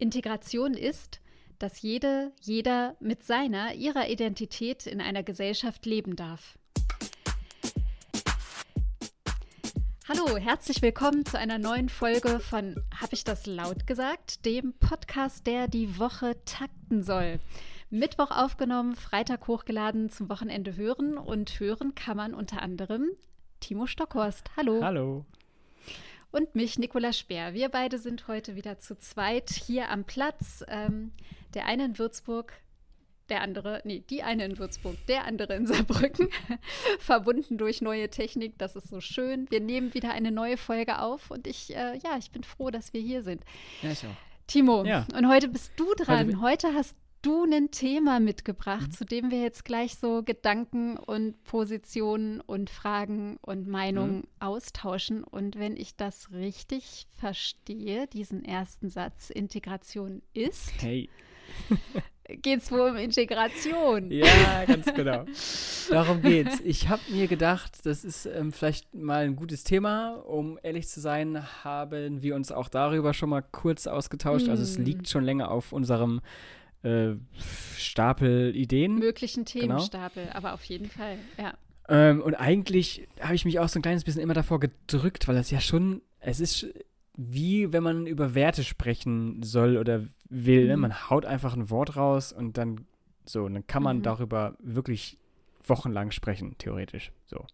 Integration ist, dass jede, jeder mit seiner, ihrer Identität in einer Gesellschaft leben darf. Hallo, herzlich willkommen zu einer neuen Folge von Hab ich das laut gesagt? Dem Podcast, der die Woche takten soll. Mittwoch aufgenommen, Freitag hochgeladen, zum Wochenende hören und hören kann man unter anderem Timo Stockhorst. Hallo. Hallo und mich, Nicola Speer. Wir beide sind heute wieder zu zweit hier am Platz. Ähm, der eine in Würzburg, der andere, nee, die eine in Würzburg, der andere in Saarbrücken, verbunden durch neue Technik. Das ist so schön. Wir nehmen wieder eine neue Folge auf und ich, äh, ja, ich bin froh, dass wir hier sind. Ja, ich auch. Timo, ja. und heute bist du dran. Heute, heute hast du ein Thema mitgebracht, mhm. zu dem wir jetzt gleich so Gedanken und Positionen und Fragen und Meinungen mhm. austauschen. Und wenn ich das richtig verstehe, diesen ersten Satz, Integration ist. Hey. geht es wohl um Integration. Ja, ganz genau. Darum geht's. Ich habe mir gedacht, das ist ähm, vielleicht mal ein gutes Thema. Um ehrlich zu sein, haben wir uns auch darüber schon mal kurz ausgetauscht. Mm. Also es hm. liegt schon länger auf unserem äh, Stapel Ideen. Möglichen genau. Themenstapel, genau. aber auf jeden Fall, ja. Ähm, und eigentlich habe ich mich auch so ein kleines bisschen immer davor gedrückt, weil das ja schon, es ist wie wenn man über Werte sprechen soll oder will. Ne? Mhm. Man haut einfach ein Wort raus und dann so, und dann kann man mhm. darüber wirklich wochenlang sprechen, theoretisch. So.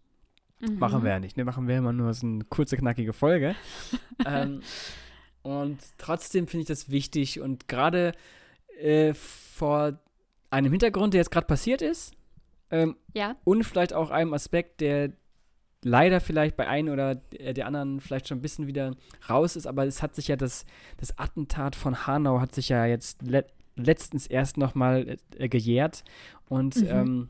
Mhm. Machen wir ja nicht, ne? Machen wir immer nur so eine kurze, knackige Folge. ähm, und trotzdem finde ich das wichtig und gerade äh, vor einem Hintergrund, der jetzt gerade passiert ist. Ähm, ja. Und vielleicht auch einem Aspekt, der leider vielleicht bei einem oder der anderen vielleicht schon ein bisschen wieder raus ist, aber es hat sich ja das, das Attentat von Hanau hat sich ja jetzt le letztens erst nochmal äh, gejährt und mhm. ähm,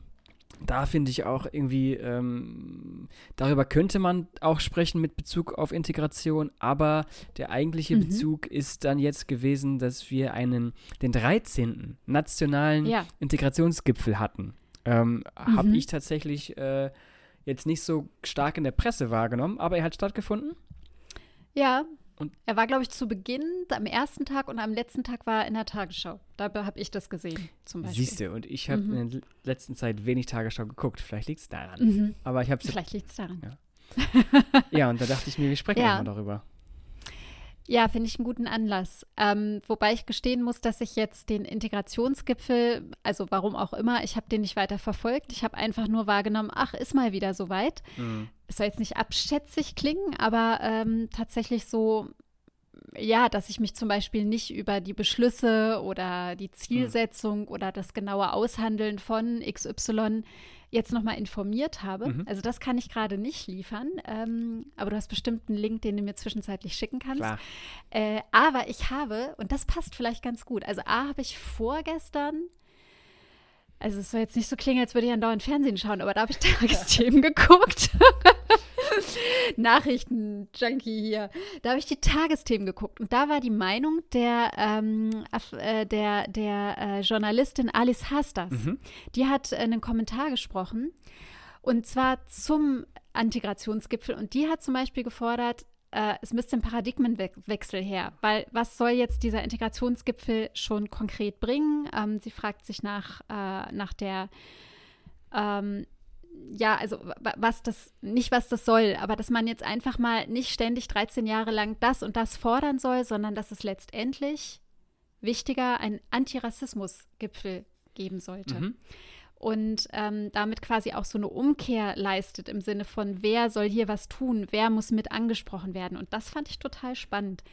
da finde ich auch irgendwie, ähm, darüber könnte man auch sprechen mit Bezug auf Integration, aber der eigentliche mhm. Bezug ist dann jetzt gewesen, dass wir einen, den 13. nationalen ja. Integrationsgipfel hatten. Ähm, mhm. Habe ich tatsächlich äh, jetzt nicht so stark in der Presse wahrgenommen, aber er hat stattgefunden. Ja, und er war, glaube ich, zu Beginn, am ersten Tag und am letzten Tag war er in der Tagesschau. Da habe ich das gesehen, zum Beispiel. Siehst du, und ich habe mhm. in der letzten Zeit wenig Tagesschau geguckt. Vielleicht liegt es daran. Mhm. Aber ich habe Vielleicht liegt es daran. Ja. ja, und da dachte ich mir, wir sprechen ja. mal darüber. Ja, finde ich einen guten Anlass. Ähm, wobei ich gestehen muss, dass ich jetzt den Integrationsgipfel, also warum auch immer, ich habe den nicht weiter verfolgt. Ich habe einfach nur wahrgenommen, ach, ist mal wieder soweit. Mhm. Es soll jetzt nicht abschätzig klingen, aber ähm, tatsächlich so, ja, dass ich mich zum Beispiel nicht über die Beschlüsse oder die Zielsetzung mhm. oder das genaue Aushandeln von XY jetzt nochmal informiert habe. Mhm. Also das kann ich gerade nicht liefern, ähm, aber du hast bestimmt einen Link, den du mir zwischenzeitlich schicken kannst. Äh, aber ich habe, und das passt vielleicht ganz gut, also A habe ich vorgestern also es soll jetzt nicht so klingen, als würde ich andauernd Fernsehen schauen, aber da habe ich Tagesthemen geguckt. Nachrichten-Junkie hier. Da habe ich die Tagesthemen geguckt und da war die Meinung der, ähm, äh, der, der äh, Journalistin Alice Hastas. Mhm. Die hat äh, einen Kommentar gesprochen und zwar zum Integrationsgipfel und die hat zum Beispiel gefordert, äh, es müsste ein Paradigmenwechsel her, weil was soll jetzt dieser Integrationsgipfel schon konkret bringen? Ähm, sie fragt sich nach, äh, nach der ähm, ja, also was das, nicht was das soll, aber dass man jetzt einfach mal nicht ständig 13 Jahre lang das und das fordern soll, sondern dass es letztendlich wichtiger einen Antirassismus-Gipfel geben sollte. Mhm. Und ähm, damit quasi auch so eine Umkehr leistet im Sinne von, wer soll hier was tun, wer muss mit angesprochen werden. Und das fand ich total spannend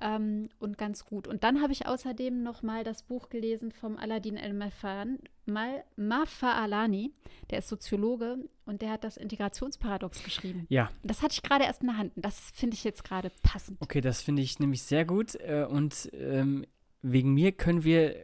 ähm, und ganz gut. Und dann habe ich außerdem noch mal das Buch gelesen vom Aladdin El-Mafa'alani. Der ist Soziologe und der hat das Integrationsparadox geschrieben. Ja. Das hatte ich gerade erst in der Hand. Das finde ich jetzt gerade passend. Okay, das finde ich nämlich sehr gut. Äh, und ähm, wegen mir können wir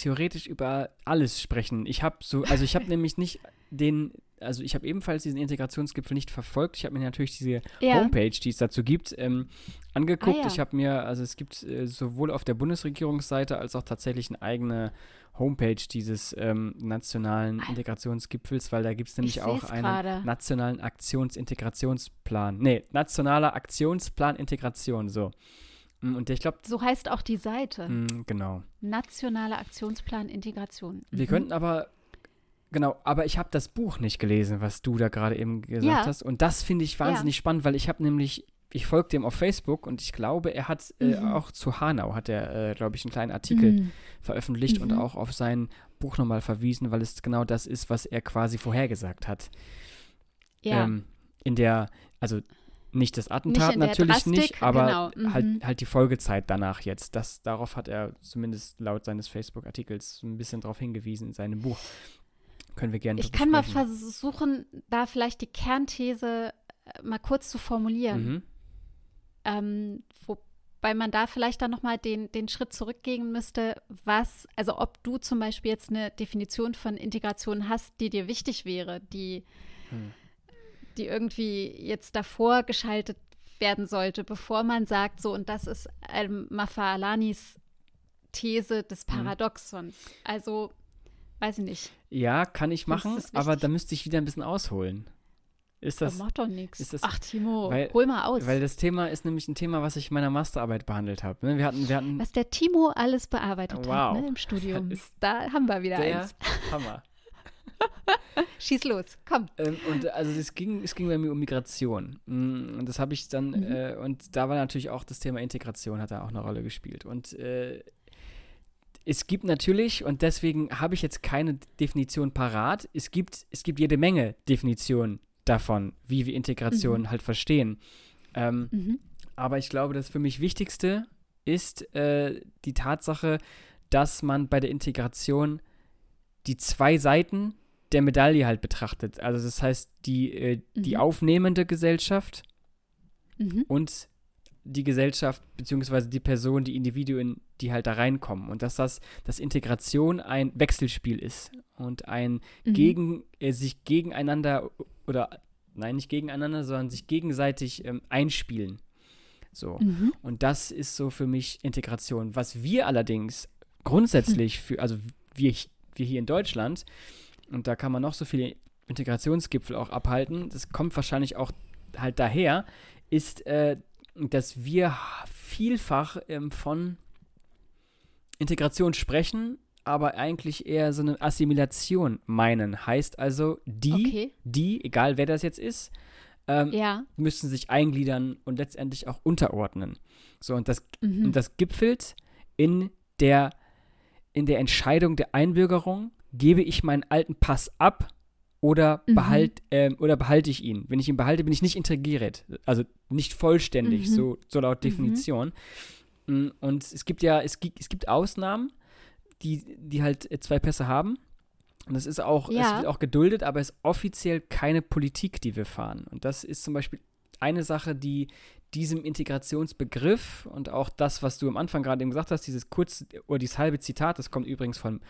theoretisch über alles sprechen. Ich habe so, also ich habe nämlich nicht den also ich habe ebenfalls diesen Integrationsgipfel nicht verfolgt. Ich habe mir natürlich diese ja. Homepage, die es dazu gibt, ähm, angeguckt. Ah, ja. Ich habe mir, also es gibt äh, sowohl auf der Bundesregierungsseite als auch tatsächlich eine eigene Homepage dieses ähm, nationalen Integrationsgipfels, weil da gibt es nämlich auch einen grade. nationalen Aktionsintegrationsplan. Nee, nationaler Aktionsplan Integration, so. Mm, und ich glaube. So heißt auch die Seite. Mm, genau. Nationaler Aktionsplan Integration. Wir mhm. könnten aber. Genau, aber ich habe das Buch nicht gelesen, was du da gerade eben gesagt ja. hast. Und das finde ich wahnsinnig ja. spannend, weil ich habe nämlich ich folge dem auf Facebook und ich glaube, er hat äh, mhm. auch zu Hanau, hat er, äh, glaube ich, einen kleinen Artikel mhm. veröffentlicht mhm. und auch auf sein Buch nochmal verwiesen, weil es genau das ist, was er quasi vorhergesagt hat. Ja. Ähm, in der, also nicht das Attentat nicht natürlich Drastik, nicht, aber genau. halt, mhm. halt die Folgezeit danach jetzt. Das, darauf hat er zumindest laut seines Facebook-Artikels ein bisschen darauf hingewiesen in seinem Buch. Können wir gerne Ich kann mal versuchen, da vielleicht die Kernthese äh, mal kurz zu formulieren. Mhm. Ähm, wobei man da vielleicht dann nochmal den, den Schritt zurückgehen müsste, was, also ob du zum Beispiel jetzt eine Definition von Integration hast, die dir wichtig wäre, die, hm. Die irgendwie jetzt davor geschaltet werden sollte, bevor man sagt, so und das ist Al-Mafalanis These des hm. Paradoxons. Hm. Also, weiß ich nicht. Ja, kann ich machen, aber da müsste ich wieder ein bisschen ausholen. Ist das, das macht doch nichts. Ach, Timo, weil, hol mal aus. Weil das Thema ist nämlich ein Thema, was ich in meiner Masterarbeit behandelt habe. Ne? Wir hatten, wir hatten, was der Timo alles bearbeitet wow. hat ne, im Studium. Da haben wir wieder der eins. Hammer. Schieß los, komm. Ähm, und also es ging, es ging bei mir um Migration. Mm, und das habe ich dann, mhm. äh, und da war natürlich auch das Thema Integration, hat da auch eine Rolle gespielt. Und äh, es gibt natürlich, und deswegen habe ich jetzt keine Definition parat, es gibt, es gibt jede Menge Definitionen davon, wie wir Integration mhm. halt verstehen. Ähm, mhm. Aber ich glaube, das für mich Wichtigste ist äh, die Tatsache, dass man bei der Integration die zwei Seiten der Medaille halt betrachtet. Also das heißt, die, äh, mhm. die aufnehmende Gesellschaft mhm. und die Gesellschaft beziehungsweise die Person, die Individuen, die halt da reinkommen. Und dass das, dass Integration ein Wechselspiel ist und ein mhm. gegen, äh, sich gegeneinander oder nein, nicht gegeneinander, sondern sich gegenseitig ähm, einspielen. So. Mhm. Und das ist so für mich Integration. Was wir allerdings grundsätzlich für, also wir, wir hier in Deutschland, und da kann man noch so viele Integrationsgipfel auch abhalten, das kommt wahrscheinlich auch halt daher, ist, äh, dass wir vielfach ähm, von Integration sprechen, aber eigentlich eher so eine Assimilation meinen. Heißt also, die, okay. die, egal wer das jetzt ist, ähm, ja. müssen sich eingliedern und letztendlich auch unterordnen. So, und das, mhm. und das gipfelt in der, in der Entscheidung der Einbürgerung, gebe ich meinen alten Pass ab oder, mhm. behalt, ähm, oder behalte ich ihn? Wenn ich ihn behalte, bin ich nicht integriert, also nicht vollständig, mhm. so, so laut mhm. Definition. Mhm. Und es gibt ja, es gibt, es gibt Ausnahmen, die, die halt äh, zwei Pässe haben. Und das ist auch, ja. es wird auch geduldet, aber es ist offiziell keine Politik, die wir fahren. Und das ist zum Beispiel eine Sache, die diesem Integrationsbegriff und auch das, was du am Anfang gerade eben gesagt hast, dieses kurze oder dieses halbe Zitat, das kommt übrigens von,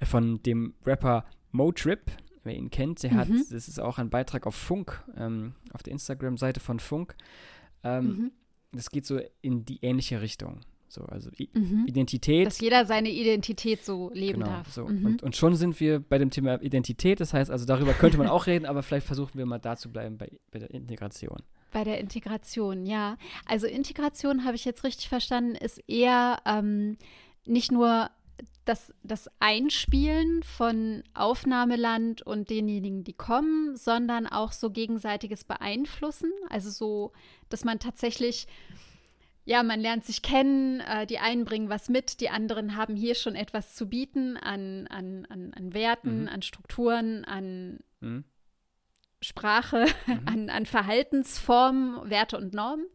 äh, von dem Rapper Motrip, wer ihn kennt, der mhm. hat, das ist auch ein Beitrag auf Funk, ähm, auf der Instagram-Seite von Funk. Ähm, mhm. Das geht so in die ähnliche Richtung. So, also I mhm. Identität. Dass jeder seine Identität so leben genau, darf. So. Mhm. Und, und, schon sind wir bei dem Thema Identität. Das heißt, also darüber könnte man auch reden, aber vielleicht versuchen wir mal da zu bleiben bei, bei der Integration. Bei der Integration, ja. Also Integration, habe ich jetzt richtig verstanden, ist eher ähm, nicht nur das, das Einspielen von Aufnahmeland und denjenigen, die kommen, sondern auch so gegenseitiges Beeinflussen. Also so, dass man tatsächlich ja, man lernt sich kennen, äh, die einen bringen was mit, die anderen haben hier schon etwas zu bieten an, an, an, an Werten, mhm. an Strukturen, an mhm. Sprache, mhm. An, an Verhaltensformen, Werte und Normen.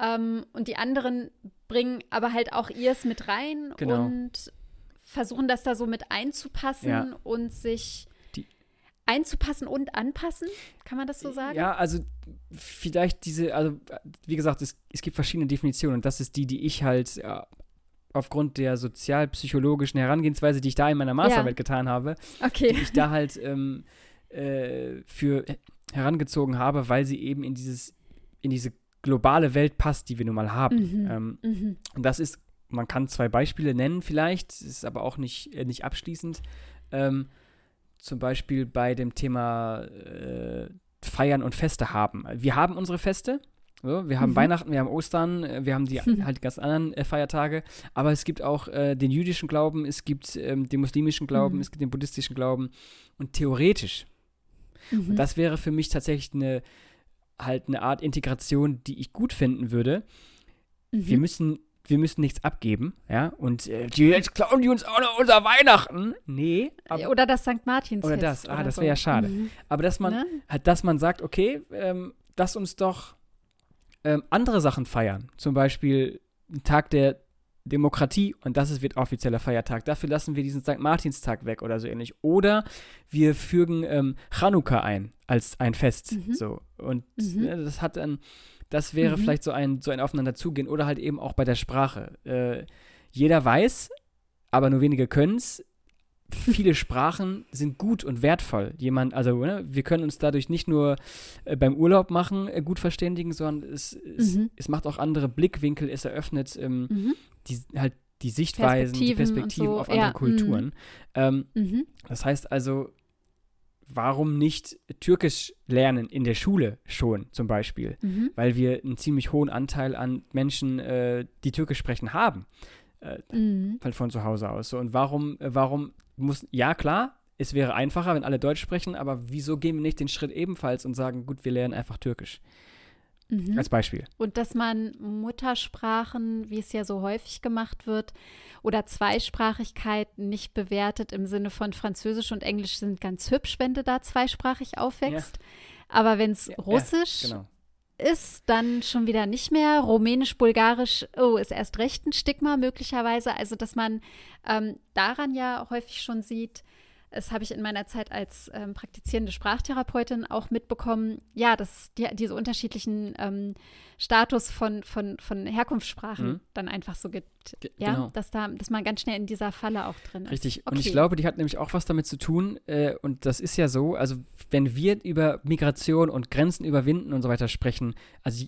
Ähm, und die anderen bringen aber halt auch ihrs mit rein genau. und versuchen das da so mit einzupassen ja. und sich einzupassen und anpassen? Kann man das so sagen? Ja, also vielleicht diese, also wie gesagt, es, es gibt verschiedene Definitionen und das ist die, die ich halt ja, äh, aufgrund der sozialpsychologischen Herangehensweise, die ich da in meiner Masterarbeit ja. getan habe, okay. die ich da halt ähm, äh, für herangezogen habe, weil sie eben in dieses, in diese globale Welt passt, die wir nun mal haben. Mhm. Ähm, mhm. Und das ist, man kann zwei Beispiele nennen vielleicht, ist aber auch nicht, äh, nicht abschließend. Ähm, zum Beispiel bei dem Thema äh, Feiern und Feste haben. Wir haben unsere Feste, So, wir haben mhm. Weihnachten, wir haben Ostern, äh, wir haben die mhm. halt ganz anderen äh, Feiertage, aber es gibt auch äh, den jüdischen Glauben, es gibt ähm, den muslimischen Glauben, mhm. es gibt den buddhistischen Glauben und theoretisch. Und mhm. das wäre für mich tatsächlich eine halt eine Art Integration, die ich gut finden würde. Wir mhm. müssen wir müssen nichts abgeben, ja, und äh, jetzt klauen die uns auch noch unser Weihnachten. Nee. Aber, oder das St. Martins. Oder das, ah, das wäre ja schade. Mhm. Aber dass man, ne? halt, dass man sagt, okay, ähm, lass uns doch ähm, andere Sachen feiern. Zum Beispiel Tag der Demokratie und das wird offizieller Feiertag. Dafür lassen wir diesen St. Martinstag weg oder so ähnlich. Oder wir fügen ähm, Chanukka ein als ein Fest. Mhm. So. Und mhm. äh, das hat dann das wäre mhm. vielleicht so ein, so ein Aufeinanderzugehen oder halt eben auch bei der Sprache. Äh, jeder weiß, aber nur wenige können es. Viele Sprachen sind gut und wertvoll. Jemand, also ne, wir können uns dadurch nicht nur äh, beim Urlaub machen äh, gut verständigen, sondern es, mhm. es, macht auch andere Blickwinkel, es eröffnet ähm, mhm. die, halt die Sichtweisen, Perspektiven die Perspektiven so. auf andere ja. Kulturen. Mhm. Ähm, mhm. das heißt also, warum nicht Türkisch lernen in der Schule schon zum Beispiel? Mhm. Weil wir einen ziemlich hohen Anteil an Menschen, äh, die Türkisch sprechen, haben. Äh, mhm. Von zu Hause aus. So, und warum, äh, warum muss, ja klar, es wäre einfacher, wenn alle Deutsch sprechen, aber wieso gehen wir nicht den Schritt ebenfalls und sagen, gut, wir lernen einfach Türkisch? Mhm. Als Beispiel. Und dass man Muttersprachen, wie es ja so häufig gemacht wird, oder Zweisprachigkeit nicht bewertet im Sinne von Französisch und Englisch sind ganz hübsch, wenn du da zweisprachig aufwächst. Ja. Aber wenn es ja, Russisch ja, genau. ist, dann schon wieder nicht mehr. Rumänisch, Bulgarisch, oh, ist erst recht ein Stigma möglicherweise. Also, dass man ähm, daran ja häufig schon sieht, das habe ich in meiner Zeit als ähm, praktizierende Sprachtherapeutin auch mitbekommen, ja, dass die, diese unterschiedlichen ähm, Status von, von, von Herkunftssprachen mhm. dann einfach so gibt. Ja, genau. dass, da, dass man ganz schnell in dieser Falle auch drin ist. Richtig. Okay. Und ich glaube, die hat nämlich auch was damit zu tun. Äh, und das ist ja so, also wenn wir über Migration und Grenzen überwinden und so weiter sprechen, also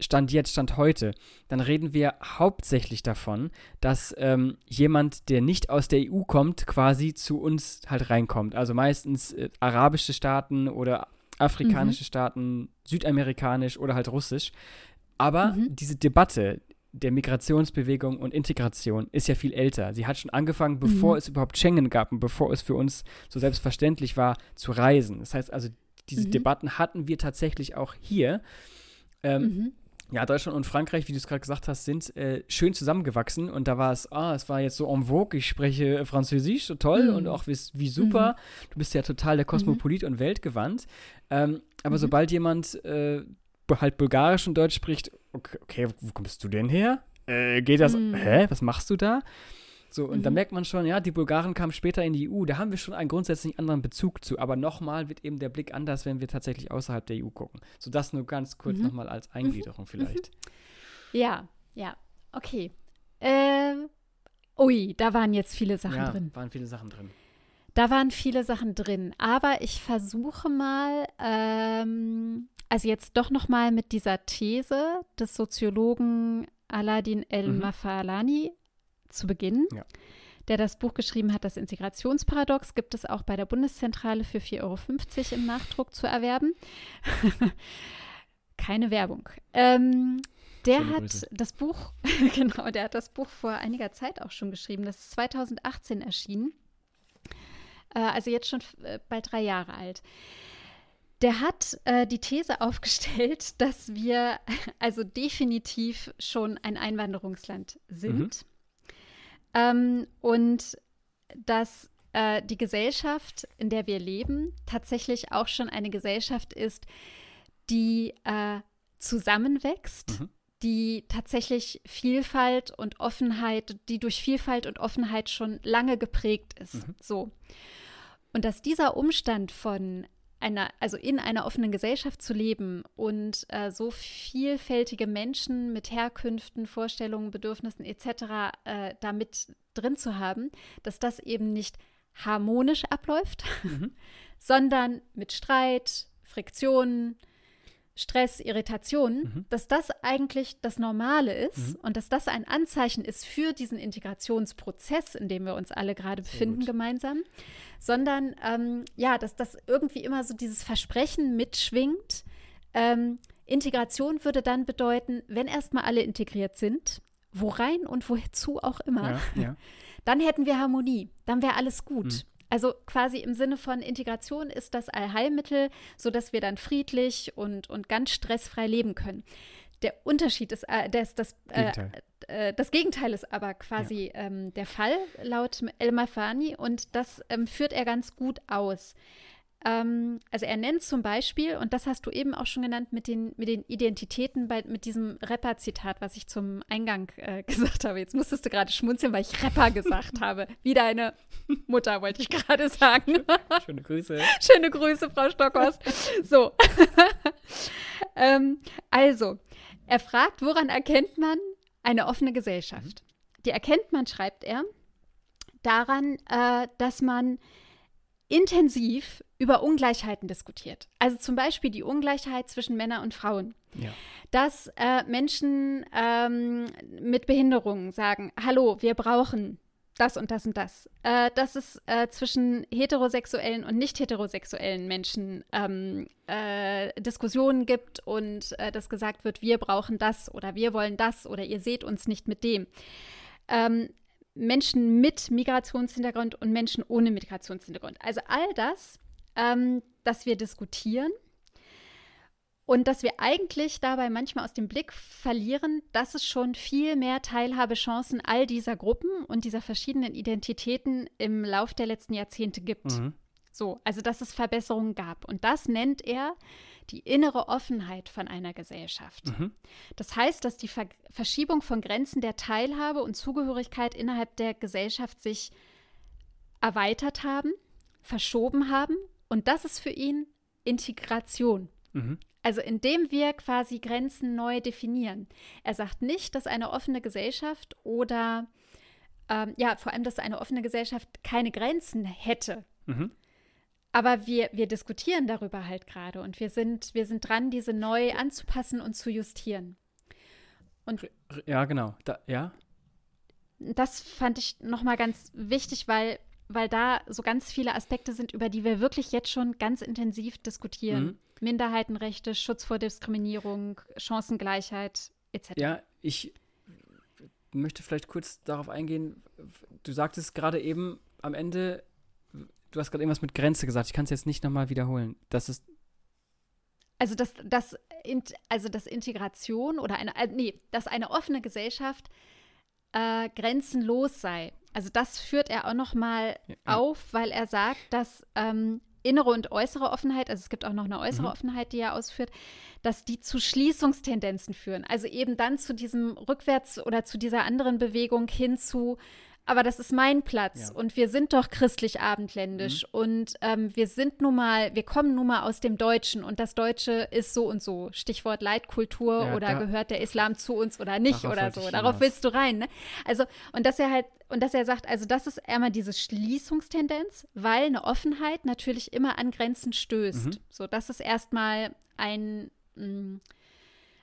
Stand jetzt, Stand heute, dann reden wir hauptsächlich davon, dass ähm, jemand, der nicht aus der EU kommt, quasi zu uns halt reinkommt. Also meistens äh, arabische Staaten oder afrikanische mhm. Staaten, südamerikanisch oder halt russisch. Aber mhm. diese Debatte der Migrationsbewegung und Integration ist ja viel älter. Sie hat schon angefangen, bevor mhm. es überhaupt Schengen gab und bevor es für uns so selbstverständlich war, zu reisen. Das heißt also, diese mhm. Debatten hatten wir tatsächlich auch hier. Ähm, mhm. Ja, Deutschland und Frankreich, wie du es gerade gesagt hast, sind äh, schön zusammengewachsen und da war es, ah, es war jetzt so en vogue, ich spreche Französisch, so toll mhm. und auch wie, wie super. Mhm. Du bist ja total der Kosmopolit mhm. und weltgewandt. Ähm, aber mhm. sobald jemand äh, halt Bulgarisch und Deutsch spricht, okay, okay, wo kommst du denn her? Äh, geht das, mhm. hä, was machst du da? So, und mhm. da merkt man schon, ja, die Bulgaren kamen später in die EU, da haben wir schon einen grundsätzlich anderen Bezug zu. Aber nochmal wird eben der Blick anders, wenn wir tatsächlich außerhalb der EU gucken. So, das nur ganz kurz mhm. nochmal als Eingliederung mhm. vielleicht. Ja, ja, okay. Äh, ui, da waren jetzt viele Sachen ja, drin. waren viele Sachen drin. Da waren viele Sachen drin, aber ich versuche mal, ähm, also jetzt doch noch mal mit dieser These des Soziologen Aladin El-Mafalani mhm zu Beginn, ja. der das Buch geschrieben hat, das Integrationsparadox, gibt es auch bei der Bundeszentrale für 4,50 Euro im Nachdruck zu erwerben. Keine Werbung. Ähm, der Schöne hat Grüße. das Buch, genau, der hat das Buch vor einiger Zeit auch schon geschrieben. Das ist 2018 erschienen. Äh, also jetzt schon äh, bald drei Jahre alt. Der hat äh, die These aufgestellt, dass wir also definitiv schon ein Einwanderungsland sind. Mhm. Ähm, und dass äh, die Gesellschaft, in der wir leben, tatsächlich auch schon eine Gesellschaft ist, die äh, zusammenwächst, mhm. die tatsächlich Vielfalt und Offenheit, die durch Vielfalt und Offenheit schon lange geprägt ist. Mhm. So. Und dass dieser Umstand von einer, also in einer offenen Gesellschaft zu leben und äh, so vielfältige Menschen mit Herkünften, Vorstellungen, Bedürfnissen etc. Äh, da mit drin zu haben, dass das eben nicht harmonisch abläuft, mhm. sondern mit Streit, Friktionen, Stress, Irritationen, mhm. dass das eigentlich das Normale ist mhm. und dass das ein Anzeichen ist für diesen Integrationsprozess, in dem wir uns alle gerade befinden gemeinsam, sondern ähm, ja, dass das irgendwie immer so dieses Versprechen mitschwingt, ähm, Integration würde dann bedeuten, wenn erstmal alle integriert sind, wo rein und wozu auch immer, Ja, ja. dann hätten wir Harmonie, dann wäre alles gut. Mhm. Also quasi im Sinne von Integration ist das Allheilmittel, sodass wir dann friedlich und, und ganz stressfrei leben können. Der Unterschied ist, äh, das, das, äh, Gegenteil. äh, das Gegenteil ist aber quasi ähm, der Fall laut El Mafani und das ähm, führt er ganz gut aus. Ähm, also er nennt zum Beispiel, und das hast du eben auch schon genannt, mit den, mit den Identitäten, bei, mit diesem Rapper-Zitat, was ich zum Eingang äh, gesagt habe. Jetzt musstest du gerade schmunzeln, weil ich Rapper gesagt habe. Wie deine Mutter, wollte ich gerade sagen. Schöne Grüße. Schöne Grüße, Frau Stockhorst. So. ähm, also, er fragt, woran erkennt man eine offene Gesellschaft? Die erkennt man, schreibt er, daran, äh, dass man intensiv über Ungleichheiten diskutiert. Also zum Beispiel die Ungleichheit zwischen Männern und Frauen. Ja. Dass äh, Menschen ähm, mit Behinderungen sagen, hallo, wir brauchen das und das und das. Äh, dass es äh, zwischen heterosexuellen und nicht heterosexuellen Menschen ähm, äh, Diskussionen gibt und äh, dass gesagt wird, wir brauchen das oder wir wollen das oder ihr seht uns nicht mit dem. Ähm, Menschen mit Migrationshintergrund und Menschen ohne Migrationshintergrund. Also all das, ähm, dass wir diskutieren und dass wir eigentlich dabei manchmal aus dem Blick verlieren, dass es schon viel mehr Teilhabechancen all dieser Gruppen und dieser verschiedenen Identitäten im Lauf der letzten Jahrzehnte gibt. Mhm. So, also dass es Verbesserungen gab. Und das nennt er die innere Offenheit von einer Gesellschaft. Mhm. Das heißt, dass die Ver Verschiebung von Grenzen der Teilhabe und Zugehörigkeit innerhalb der Gesellschaft sich erweitert haben, verschoben haben. Und das ist für ihn Integration. Mhm. Also indem wir quasi Grenzen neu definieren. Er sagt nicht, dass eine offene Gesellschaft oder ähm, ja, vor allem, dass eine offene Gesellschaft keine Grenzen hätte. Mhm. Aber wir, wir diskutieren darüber halt gerade und wir sind, wir sind dran, diese neu anzupassen und zu justieren. Und Ja, genau. Da, ja. das fand ich nochmal ganz wichtig, weil, weil da so ganz viele Aspekte sind, über die wir wirklich jetzt schon ganz intensiv diskutieren. Mhm. Minderheitenrechte, Schutz vor Diskriminierung, Chancengleichheit etc. Ja, ich möchte vielleicht kurz darauf eingehen. Du sagtest gerade eben am Ende, du hast gerade irgendwas mit Grenze gesagt. Ich kann es jetzt nicht nochmal wiederholen. Das ist, Also dass das, Int- also dass Integration oder eine, äh, nee, dass eine offene Gesellschaft äh, grenzenlos sei. Also das führt er auch noch mal Ja. auf, weil er sagt, dass ähm, innere und äußere Offenheit, also es gibt auch noch eine äußere Mhm. Offenheit, die er ausführt, dass die zu Schließungstendenzen führen. Also eben dann zu diesem Rückwärts oder zu dieser anderen Bewegung hin zu aber das ist mein Platz Ja. und wir sind doch christlich abendländisch Mhm. und ähm, wir sind nun mal, wir kommen nun mal aus dem Deutschen und das Deutsche ist so und so. Stichwort Leitkultur Ja, oder da- gehört der Islam zu uns oder nicht oder so. Darauf willst du rein, ne? Also, und dass er halt, und dass er sagt, also das ist einmal diese Schließungstendenz, weil eine Offenheit natürlich immer an Grenzen stößt. Mhm. So, das ist erstmal ein, mh,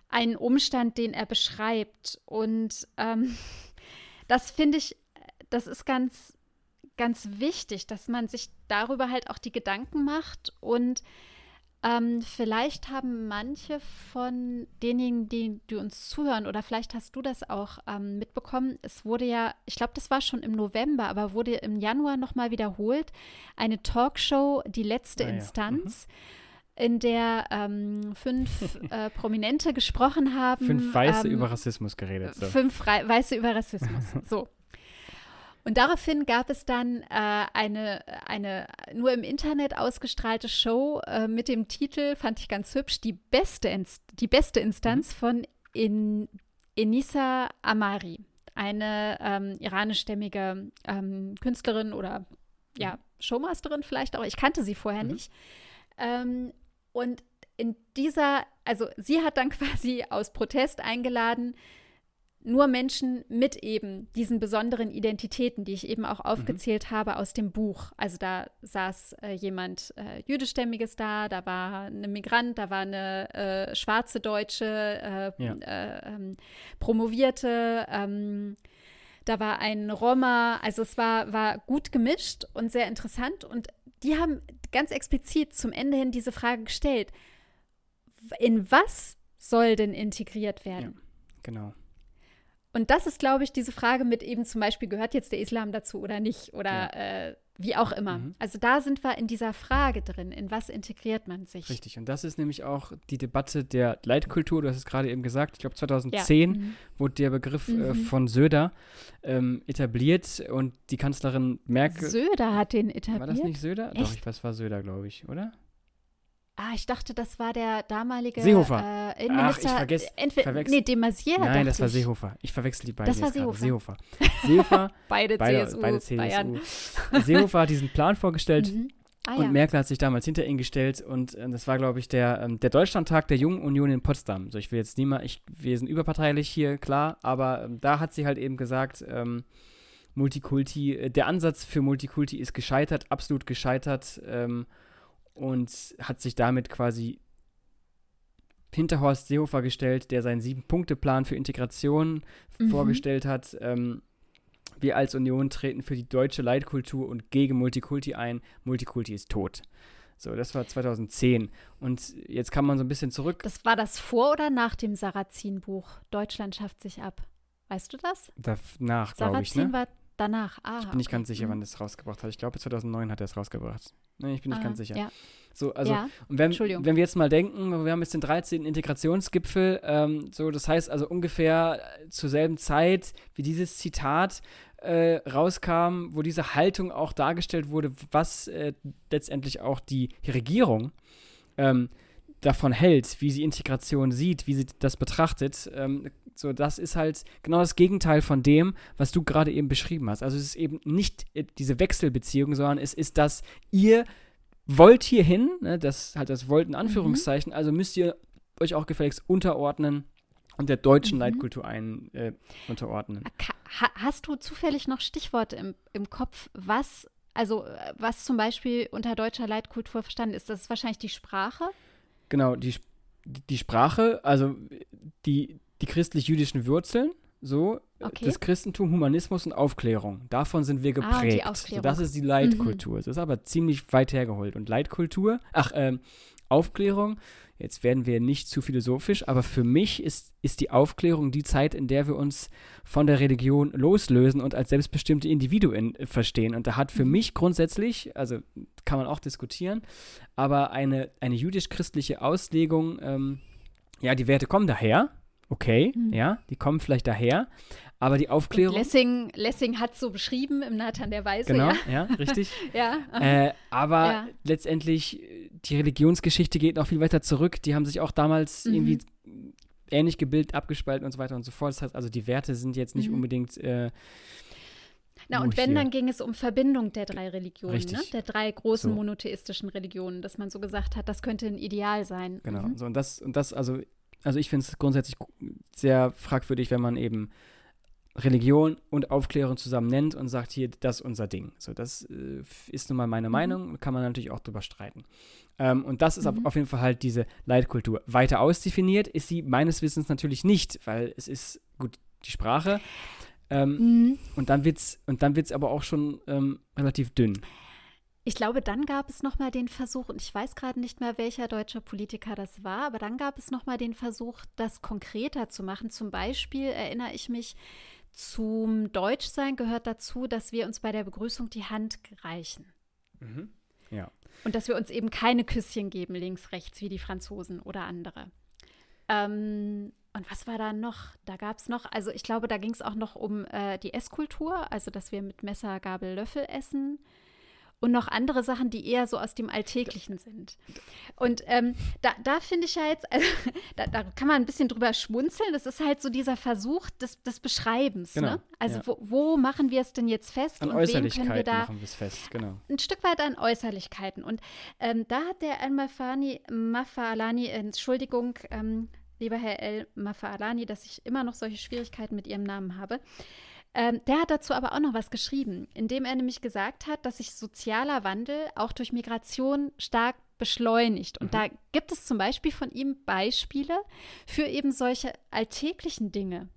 ein Umstand, den er beschreibt. Und ähm, das finde ich, das ist ganz, ganz wichtig, dass man sich darüber halt auch die Gedanken macht und ähm, vielleicht haben manche von denjenigen, die, die uns zuhören, oder vielleicht hast du das auch ähm, mitbekommen. Es wurde ja, ich glaube, das war schon im November, aber wurde im Januar nochmal wiederholt, eine Talkshow, die letzte Ah ja, Instanz, in der ähm, fünf äh, Prominente gesprochen haben. fünf Weiße ähm, über Rassismus geredet. So. Fünf Rei- Weiße über Rassismus. So. Und daraufhin gab es dann äh, eine, eine nur im Internet ausgestrahlte Show äh, mit dem Titel, fand ich ganz hübsch, die beste, Inst die beste Instanz von In Enisa Amari, eine ähm, iranischstämmige ähm, Künstlerin oder ja, Showmasterin vielleicht auch. Ich kannte sie vorher Mhm. nicht. Ähm, und in dieser, also sie hat dann quasi aus Protest eingeladen, nur Menschen mit eben diesen besonderen Identitäten, die ich eben auch aufgezählt habe aus dem Buch. Also da saß äh, jemand äh, jüdischstämmiges da, da war eine Migrant, da war eine äh, schwarze Deutsche, äh, Ja. äh, ähm, Promovierte, ähm, da war ein Roma, also es war, war gut gemischt und sehr interessant. Und die haben ganz explizit zum Ende hin diese Frage gestellt, in was soll denn integriert werden? Ja, genau. Und das ist, glaube ich, diese Frage mit eben zum Beispiel, gehört jetzt der Islam dazu oder nicht? Oder ja. äh, wie auch immer. Mhm. Also da sind wir in dieser Frage drin, in was integriert man sich. Richtig, und das ist nämlich auch die Debatte der Leitkultur, du hast es gerade eben gesagt, ich glaube 2010 ja. mhm. wurde der Begriff äh, mhm. äh, von Söder ähm, etabliert und die Kanzlerin Merkel. Söder hat den etabliert? War das nicht Söder? Echt? Doch, ich weiß, war Söder, glaube ich, oder? Ah, ich dachte, das war der damalige Seehofer. Äh, Innenminister. Ach, ich vergesse. Entweder, nee, de Maizière, Nein, das war Seehofer. Ich verwechsel die beiden Das war Seehofer. Seehofer. Seehofer. beide, beide, CSU, beide CSU. Bayern. Seehofer hat diesen Plan vorgestellt. Mhm. Ah, und ja. Merkel hat sich damals hinter ihn gestellt und äh, das war, glaube ich, der, ähm, der Deutschlandtag der Jungen Union in Potsdam. So, ich will jetzt niemand, ich, wir sind überparteilich hier, klar, aber ähm, da hat sie halt eben gesagt, ähm, Multikulti, äh, der Ansatz für Multikulti ist gescheitert, absolut gescheitert ähm, und hat sich damit quasi hinter Horst Seehofer gestellt, der seinen Sieben-Punkte-Plan für Integration mhm. vorgestellt hat. Ähm, wir als Union treten für die deutsche Leitkultur und gegen Multikulti ein. Multikulti ist tot. So, das war 2010. Und jetzt kann man so ein bisschen zurück. Das war das vor oder nach dem Sarrazin-Buch? Deutschland schafft sich ab. Weißt du das? Danach, glaube ich. Ne? war danach. Ah, ich bin nicht ganz sicher, mhm. wann das rausgebracht hat. Ich glaube, 2009 hat er es rausgebracht. Nee, ich bin nicht ah, ganz sicher. Ja. So, also, ja. und wenn, wenn wir jetzt mal denken, wir haben jetzt den 13. Integrationsgipfel, ähm, so, das heißt also ungefähr zur selben Zeit, wie dieses Zitat äh, rauskam, wo diese Haltung auch dargestellt wurde, was äh, letztendlich auch die Regierung ähm, davon hält, wie sie Integration sieht, wie sie das betrachtet. Ähm, so, das ist halt genau das Gegenteil von dem, was du gerade eben beschrieben hast. Also es ist eben nicht äh, diese Wechselbeziehung, sondern es ist, dass ihr wollt hier hin, ne, das halt das wollt in Anführungszeichen, mhm. also müsst ihr euch auch gefälligst unterordnen und der deutschen mhm. Leitkultur ein, äh, unterordnen. Ha hast du zufällig noch Stichworte im, im Kopf, was, also was zum Beispiel unter deutscher Leitkultur verstanden ist? Das ist wahrscheinlich die Sprache? Genau, die, die Sprache, also die, die christlich-jüdischen Wurzeln, so, okay. das Christentum, Humanismus und Aufklärung. Davon sind wir geprägt. Ah, so, das ist die Leitkultur. Mhm. Das ist aber ziemlich weit hergeholt. Und Leitkultur, ach, ähm, Aufklärung, jetzt werden wir nicht zu philosophisch, aber für mich ist, ist die Aufklärung die Zeit, in der wir uns von der Religion loslösen und als selbstbestimmte Individuen äh, verstehen. Und da hat für mhm. mich grundsätzlich, also kann man auch diskutieren, aber eine, eine jüdisch-christliche Auslegung, ähm, ja, die Werte kommen daher, okay, mhm. ja, die kommen vielleicht daher, aber die Aufklärung. Lessing, Lessing hat es so beschrieben im Nathan der Weise. Genau, ja, ja richtig. ja. Äh, aber ja. letztendlich, die Religionsgeschichte geht noch viel weiter zurück. Die haben sich auch damals mhm. irgendwie ähnlich gebildet, abgespalten und so weiter und so fort. Das heißt also, die Werte sind jetzt nicht mhm. unbedingt. Äh, na, und wenn, hier. dann ging es um Verbindung der drei Religionen, ne? der drei großen so. monotheistischen Religionen, dass man so gesagt hat, das könnte ein Ideal sein. Genau, mhm. so, und das, und das, also also ich finde es grundsätzlich sehr fragwürdig, wenn man eben Religion und Aufklärung zusammen nennt und sagt, hier, das ist unser Ding. So, das äh, ist nun mal meine mhm. Meinung, kann man natürlich auch drüber streiten. Ähm, und das ist mhm. auf jeden Fall halt diese Leitkultur. Weiter ausdefiniert ist sie meines Wissens natürlich nicht, weil es ist, gut, die Sprache. Ähm, mhm. Und dann wird es aber auch schon ähm, relativ dünn. Ich glaube, dann gab es noch mal den Versuch, und ich weiß gerade nicht mehr, welcher deutscher Politiker das war, aber dann gab es noch mal den Versuch, das konkreter zu machen. Zum Beispiel erinnere ich mich, zum Deutschsein gehört dazu, dass wir uns bei der Begrüßung die Hand reichen. Mhm. Ja. Und dass wir uns eben keine Küsschen geben, links, rechts, wie die Franzosen oder andere. Ähm, und was war da noch? Da gab es noch, also ich glaube, da ging es auch noch um äh, die Esskultur, also dass wir mit Messer, Gabel, Löffel essen und noch andere Sachen, die eher so aus dem Alltäglichen sind. Und ähm, da, da finde ich ja jetzt, also, da, da, kann man ein bisschen drüber schmunzeln. Das ist halt so dieser Versuch des, des Beschreibens. Genau, ne? Also ja. wo, wo, machen wir es denn jetzt fest? An und Äußerlichkeiten können wir da machen wir es fest, genau. Ein Stück weit an Äußerlichkeiten. Und ähm, da hat der El-Mafani, Mafalani, Entschuldigung, ähm, lieber Herr El-Mafalani, dass ich immer noch solche Schwierigkeiten mit Ihrem Namen habe. Ähm, der hat dazu aber auch noch was geschrieben, indem er nämlich gesagt hat, dass sich sozialer Wandel auch durch Migration stark beschleunigt. Und mhm. da gibt es zum Beispiel von ihm Beispiele für eben solche alltäglichen Dinge.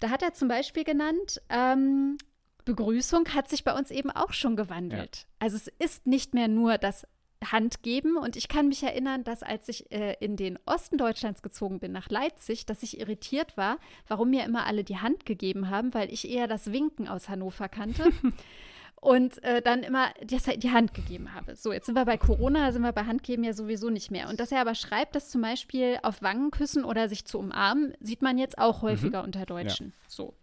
Da hat er zum Beispiel genannt, ähm, Begrüßung hat sich bei uns eben auch schon gewandelt. Ja. Also es ist nicht mehr nur das Hand geben. Und ich kann mich erinnern, dass als ich äh, in den Osten Deutschlands gezogen bin, nach Leipzig, dass ich irritiert war, warum mir immer alle die Hand gegeben haben, weil ich eher das Winken aus Hannover kannte. und äh, dann immer die, die, Hand gegeben habe. So, jetzt sind wir bei Corona, sind wir bei Handgeben ja sowieso nicht mehr. Und dass er aber schreibt, dass zum Beispiel auf Wangen küssen oder sich zu umarmen, sieht man jetzt auch häufiger mhm. unter Deutschen. Ja. So.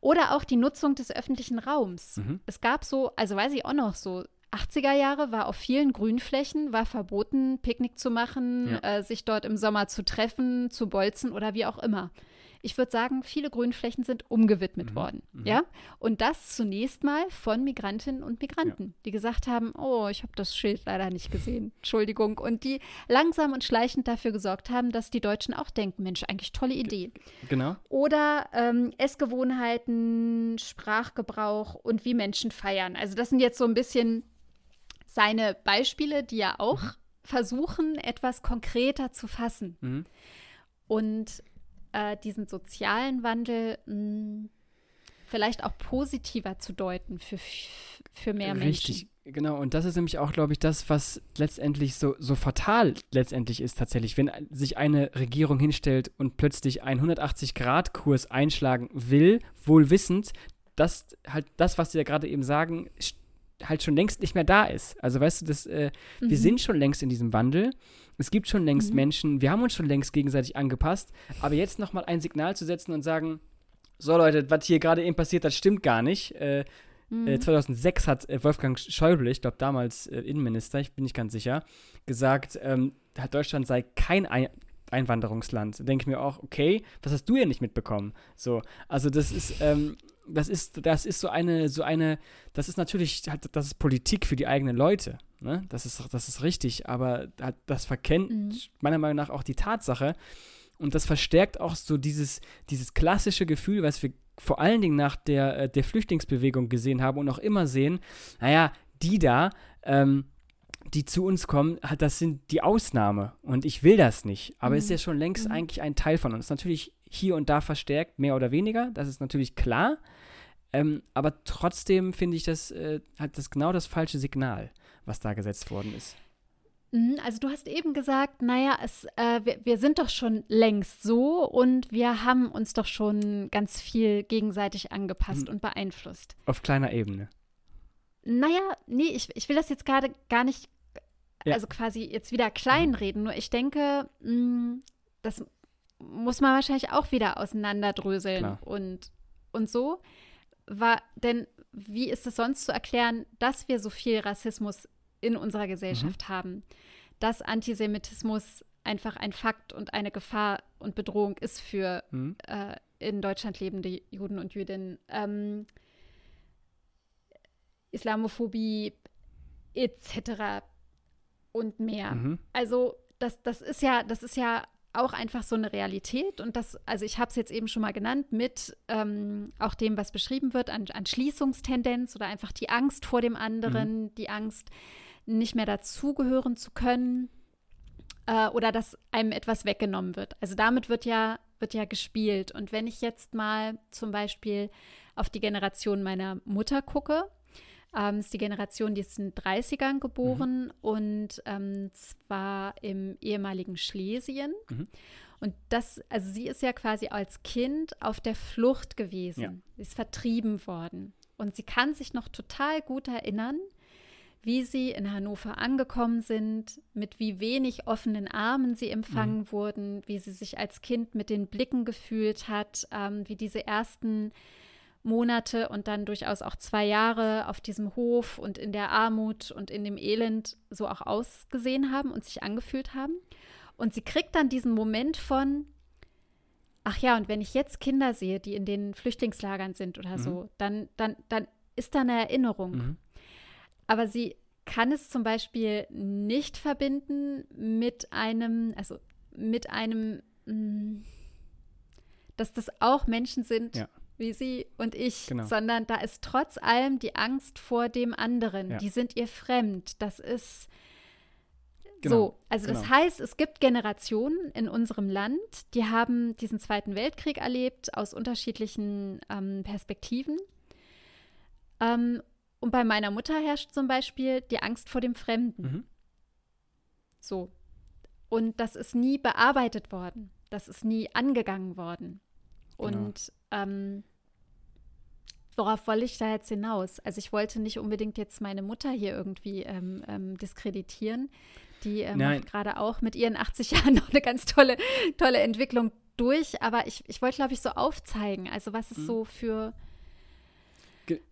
Oder auch die Nutzung des öffentlichen Raums. Mhm. Es gab so, also weiß ich auch noch so, 80er Jahre war auf vielen Grünflächen, war verboten, Picknick zu machen, ja. äh, sich dort im Sommer zu treffen, zu bolzen oder wie auch immer ich würde sagen, viele Grünflächen sind umgewidmet mhm. worden. Mhm. Ja? Und das zunächst mal von Migrantinnen und Migranten, ja. die gesagt haben, oh, ich habe das Schild leider nicht gesehen. Entschuldigung. Und die langsam und schleichend dafür gesorgt haben, dass die Deutschen auch denken, Mensch, eigentlich tolle Idee. Genau. Oder ähm, Essgewohnheiten, Sprachgebrauch und wie Menschen feiern. Also das sind jetzt so ein bisschen seine Beispiele, die ja auch mhm. versuchen, etwas konkreter zu fassen. Mhm. Und äh, diesen sozialen Wandel mh, hm, vielleicht auch positiver zu deuten für, für mehr Menschen. Richtig, genau. Und das ist nämlich auch, glaube ich, das, was letztendlich so, so fatal letztendlich ist tatsächlich. Wenn sich eine Regierung hinstellt und plötzlich einen 180-Grad-Kurs einschlagen will, wohl wissend, dass halt das, was sie ja gerade eben sagen, halt schon längst nicht mehr da ist. Also weißt du, das, äh, mhm. wir sind schon längst in diesem Wandel es gibt schon längst mhm. Menschen, wir haben uns schon längst gegenseitig angepasst, aber jetzt nochmal ein Signal zu setzen und sagen, so Leute, was hier gerade eben passiert, das stimmt gar nicht. Äh, mhm. äh, 2006 hat äh, Wolfgang Schäuble, ich glaube damals äh, Innenminister, ich bin nicht ganz sicher, gesagt, ähm, Deutschland sei kein ein Einwanderungsland. Denke ich mir auch, okay, was hast du ja nicht mitbekommen? So, also das ist, ähm, das ist, das ist so eine, so eine, das ist natürlich, das ist Politik für die eigenen Leute. Ne? Das, ist, das ist richtig, aber das verkennt mhm. meiner Meinung nach auch die Tatsache. Und das verstärkt auch so dieses, dieses klassische Gefühl, was wir vor allen Dingen nach der, äh, der Flüchtlingsbewegung gesehen haben und auch immer sehen, naja, die da, ähm, die zu uns kommen, das sind die Ausnahme. Und ich will das nicht. Aber es mhm. ist ja schon längst mhm. eigentlich ein Teil von uns. Natürlich hier und da verstärkt, mehr oder weniger. Das ist natürlich klar. Ähm, aber trotzdem finde ich das äh, hat das genau das falsche Signal, was da gesetzt worden ist. Mhm, also du hast eben gesagt, naja, es, äh, wir, wir, sind doch schon längst so und wir haben uns doch schon ganz viel gegenseitig angepasst hm. und beeinflusst. Auf kleiner Ebene. Naja, nee, ich, ich will das jetzt gerade gar nicht, ja. also quasi jetzt wieder kleinreden, nur ich denke, mh, mm, das muss man wahrscheinlich auch wieder auseinanderdröseln und, und so. War, denn wie ist es sonst zu erklären, dass wir so viel Rassismus in unserer Gesellschaft mhm. haben? Dass Antisemitismus einfach ein Fakt und eine Gefahr und Bedrohung ist für mhm. äh, in Deutschland lebende Juden und Jüdinnen. Ähm, Islamophobie etc. und mehr. Mhm. Also das, das ist ja, das ist ja auch einfach so eine Realität und das, also ich habe es jetzt eben schon mal genannt, mit ähm, auch dem, was beschrieben wird, an, an, Schließungstendenz oder einfach die Angst vor dem anderen, mhm. die Angst, nicht mehr dazugehören zu können äh, oder dass einem etwas weggenommen wird. Also damit wird ja, wird ja gespielt. Und wenn ich jetzt mal zum Beispiel auf die Generation meiner Mutter gucke, ähm, ist die Generation, die ist in den 30ern geboren mhm. und ähm, zwar im ehemaligen Schlesien. Mhm. Und das, also sie ist ja quasi als Kind auf der Flucht gewesen. Ja. Sie ist vertrieben worden. Und sie kann sich noch total gut erinnern, wie sie in Hannover angekommen sind, mit wie wenig offenen Armen sie empfangen mhm. wurden, wie sie sich als Kind mit den Blicken gefühlt hat, ähm, wie diese ersten Monate und dann durchaus auch zwei Jahre auf diesem Hof und in der Armut und in dem Elend so auch ausgesehen haben und sich angefühlt haben. Und sie kriegt dann diesen Moment von, ach ja, und wenn ich jetzt Kinder sehe, die in den Flüchtlingslagern sind oder mhm. so, dann, dann, dann ist da eine Erinnerung. Mhm. Aber sie kann es zum Beispiel nicht verbinden mit einem, also mit einem, mm, dass das auch Menschen sind, ja wie sie und ich, genau. sondern da ist trotz allem die Angst vor dem anderen. Ja. Die sind ihr fremd. Das ist genau. so. Also genau. das heißt, es gibt Generationen in unserem Land, die haben diesen Zweiten Weltkrieg erlebt aus unterschiedlichen ähm, Perspektiven. Ähm, und bei meiner Mutter herrscht zum Beispiel die Angst vor dem Fremden. Mhm. So. Und das ist nie bearbeitet worden. Das ist nie angegangen worden. Genau. Und ähm, worauf wollte ich da jetzt hinaus? Also ich wollte nicht unbedingt jetzt meine Mutter hier irgendwie ähm, ähm, diskreditieren. Die äh, macht gerade auch mit ihren 80 Jahren noch eine ganz tolle, tolle Entwicklung durch. Aber ich, ich wollte, glaube ich, so aufzeigen, also was es mhm. so für